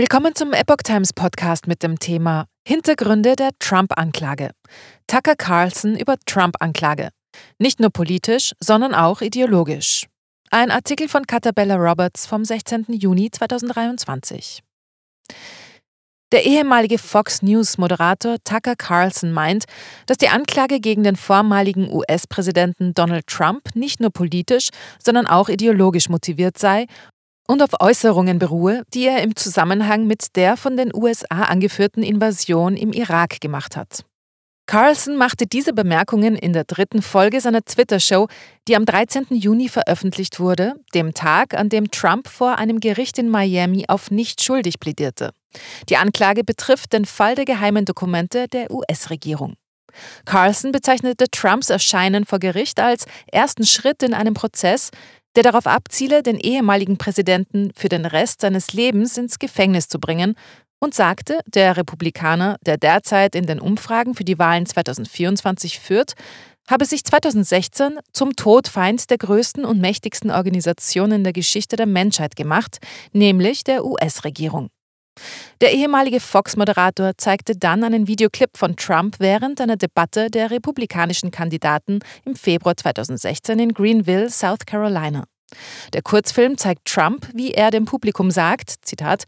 Willkommen zum Epoch Times Podcast mit dem Thema Hintergründe der Trump-Anklage. Tucker Carlson über Trump-Anklage. Nicht nur politisch, sondern auch ideologisch. Ein Artikel von Catabella Roberts vom 16. Juni 2023. Der ehemalige Fox News-Moderator Tucker Carlson meint, dass die Anklage gegen den vormaligen US-Präsidenten Donald Trump nicht nur politisch, sondern auch ideologisch motiviert sei und auf Äußerungen beruhe, die er im Zusammenhang mit der von den USA angeführten Invasion im Irak gemacht hat. Carlson machte diese Bemerkungen in der dritten Folge seiner Twitter-Show, die am 13. Juni veröffentlicht wurde, dem Tag, an dem Trump vor einem Gericht in Miami auf nicht schuldig plädierte. Die Anklage betrifft den Fall der geheimen Dokumente der US-Regierung. Carlson bezeichnete Trumps Erscheinen vor Gericht als ersten Schritt in einem Prozess, der darauf abziele, den ehemaligen Präsidenten für den Rest seines Lebens ins Gefängnis zu bringen, und sagte, der Republikaner, der derzeit in den Umfragen für die Wahlen 2024 führt, habe sich 2016 zum Todfeind der größten und mächtigsten Organisation in der Geschichte der Menschheit gemacht, nämlich der US-Regierung. Der ehemalige Fox-Moderator zeigte dann einen Videoclip von Trump während einer Debatte der republikanischen Kandidaten im Februar 2016 in Greenville, South Carolina. Der Kurzfilm zeigt Trump, wie er dem Publikum sagt, Zitat,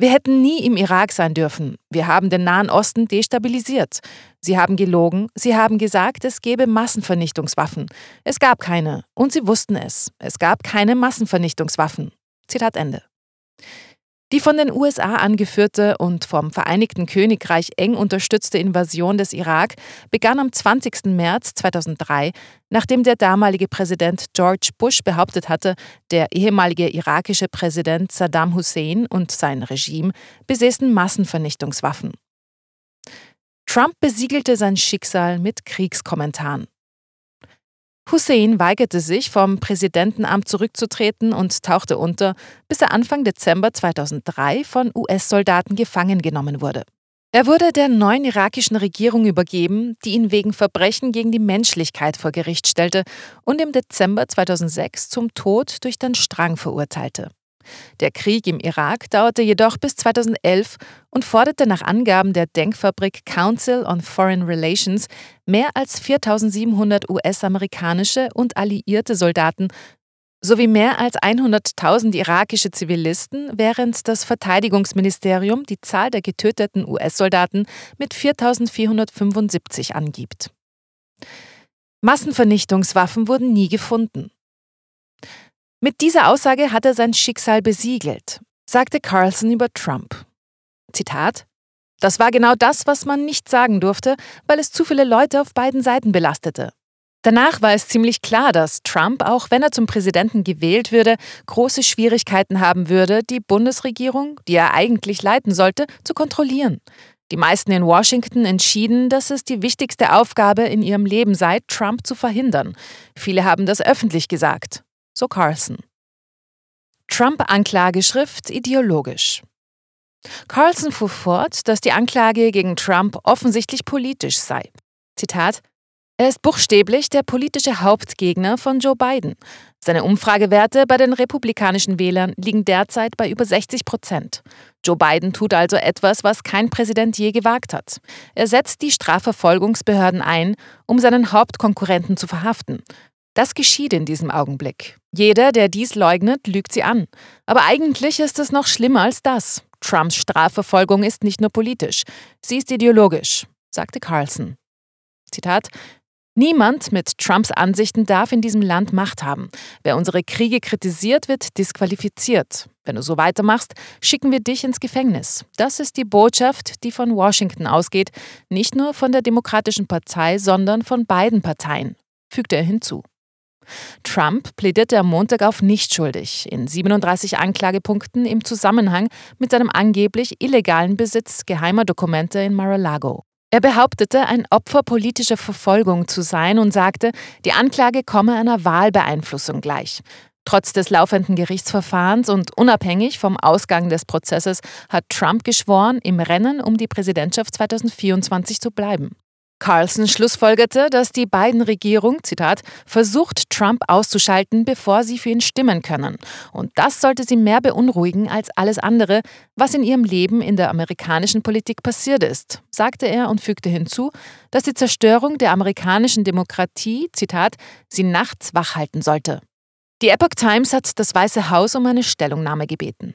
wir hätten nie im Irak sein dürfen. Wir haben den Nahen Osten destabilisiert. Sie haben gelogen. Sie haben gesagt, es gäbe Massenvernichtungswaffen. Es gab keine. Und sie wussten es. Es gab keine Massenvernichtungswaffen. Zitat Ende. Die von den USA angeführte und vom Vereinigten Königreich eng unterstützte Invasion des Irak begann am 20. März 2003, nachdem der damalige Präsident George Bush behauptet hatte, der ehemalige irakische Präsident Saddam Hussein und sein Regime besäßen Massenvernichtungswaffen. Trump besiegelte sein Schicksal mit Kriegskommentaren. Hussein weigerte sich, vom Präsidentenamt zurückzutreten und tauchte unter, bis er Anfang Dezember 2003 von US-Soldaten gefangen genommen wurde. Er wurde der neuen irakischen Regierung übergeben, die ihn wegen Verbrechen gegen die Menschlichkeit vor Gericht stellte und im Dezember 2006 zum Tod durch den Strang verurteilte. Der Krieg im Irak dauerte jedoch bis 2011 und forderte nach Angaben der Denkfabrik Council on Foreign Relations mehr als 4700 US-amerikanische und alliierte Soldaten sowie mehr als 100.000 irakische Zivilisten, während das Verteidigungsministerium die Zahl der getöteten US-Soldaten mit 4.475 angibt. Massenvernichtungswaffen wurden nie gefunden. Mit dieser Aussage hat er sein Schicksal besiegelt, sagte Carlson über Trump. Zitat Das war genau das, was man nicht sagen durfte, weil es zu viele Leute auf beiden Seiten belastete. Danach war es ziemlich klar, dass Trump, auch wenn er zum Präsidenten gewählt würde, große Schwierigkeiten haben würde, die Bundesregierung, die er eigentlich leiten sollte, zu kontrollieren. Die meisten in Washington entschieden, dass es die wichtigste Aufgabe in ihrem Leben sei, Trump zu verhindern. Viele haben das öffentlich gesagt so Carlson. Trump-Anklageschrift ideologisch. Carlson fuhr fort, dass die Anklage gegen Trump offensichtlich politisch sei. Zitat: Er ist buchstäblich der politische Hauptgegner von Joe Biden. Seine Umfragewerte bei den republikanischen Wählern liegen derzeit bei über 60 Prozent. Joe Biden tut also etwas, was kein Präsident je gewagt hat. Er setzt die Strafverfolgungsbehörden ein, um seinen Hauptkonkurrenten zu verhaften. Das geschieht in diesem Augenblick. Jeder, der dies leugnet, lügt sie an. Aber eigentlich ist es noch schlimmer als das. Trumps Strafverfolgung ist nicht nur politisch, sie ist ideologisch, sagte Carlson. Zitat Niemand mit Trumps Ansichten darf in diesem Land Macht haben. Wer unsere Kriege kritisiert, wird disqualifiziert. Wenn du so weitermachst, schicken wir dich ins Gefängnis. Das ist die Botschaft, die von Washington ausgeht, nicht nur von der Demokratischen Partei, sondern von beiden Parteien, fügte er hinzu. Trump plädierte am Montag auf nicht schuldig in 37 Anklagepunkten im Zusammenhang mit seinem angeblich illegalen Besitz geheimer Dokumente in Mar-a-Lago. Er behauptete, ein Opfer politischer Verfolgung zu sein und sagte, die Anklage komme einer Wahlbeeinflussung gleich. Trotz des laufenden Gerichtsverfahrens und unabhängig vom Ausgang des Prozesses hat Trump geschworen, im Rennen um die Präsidentschaft 2024 zu bleiben. Carlson schlussfolgerte, dass die Biden-Regierung, Zitat, versucht, Trump auszuschalten, bevor sie für ihn stimmen können. Und das sollte sie mehr beunruhigen als alles andere, was in ihrem Leben in der amerikanischen Politik passiert ist, sagte er und fügte hinzu, dass die Zerstörung der amerikanischen Demokratie, Zitat, sie nachts wach halten sollte. Die Epoch Times hat das Weiße Haus um eine Stellungnahme gebeten.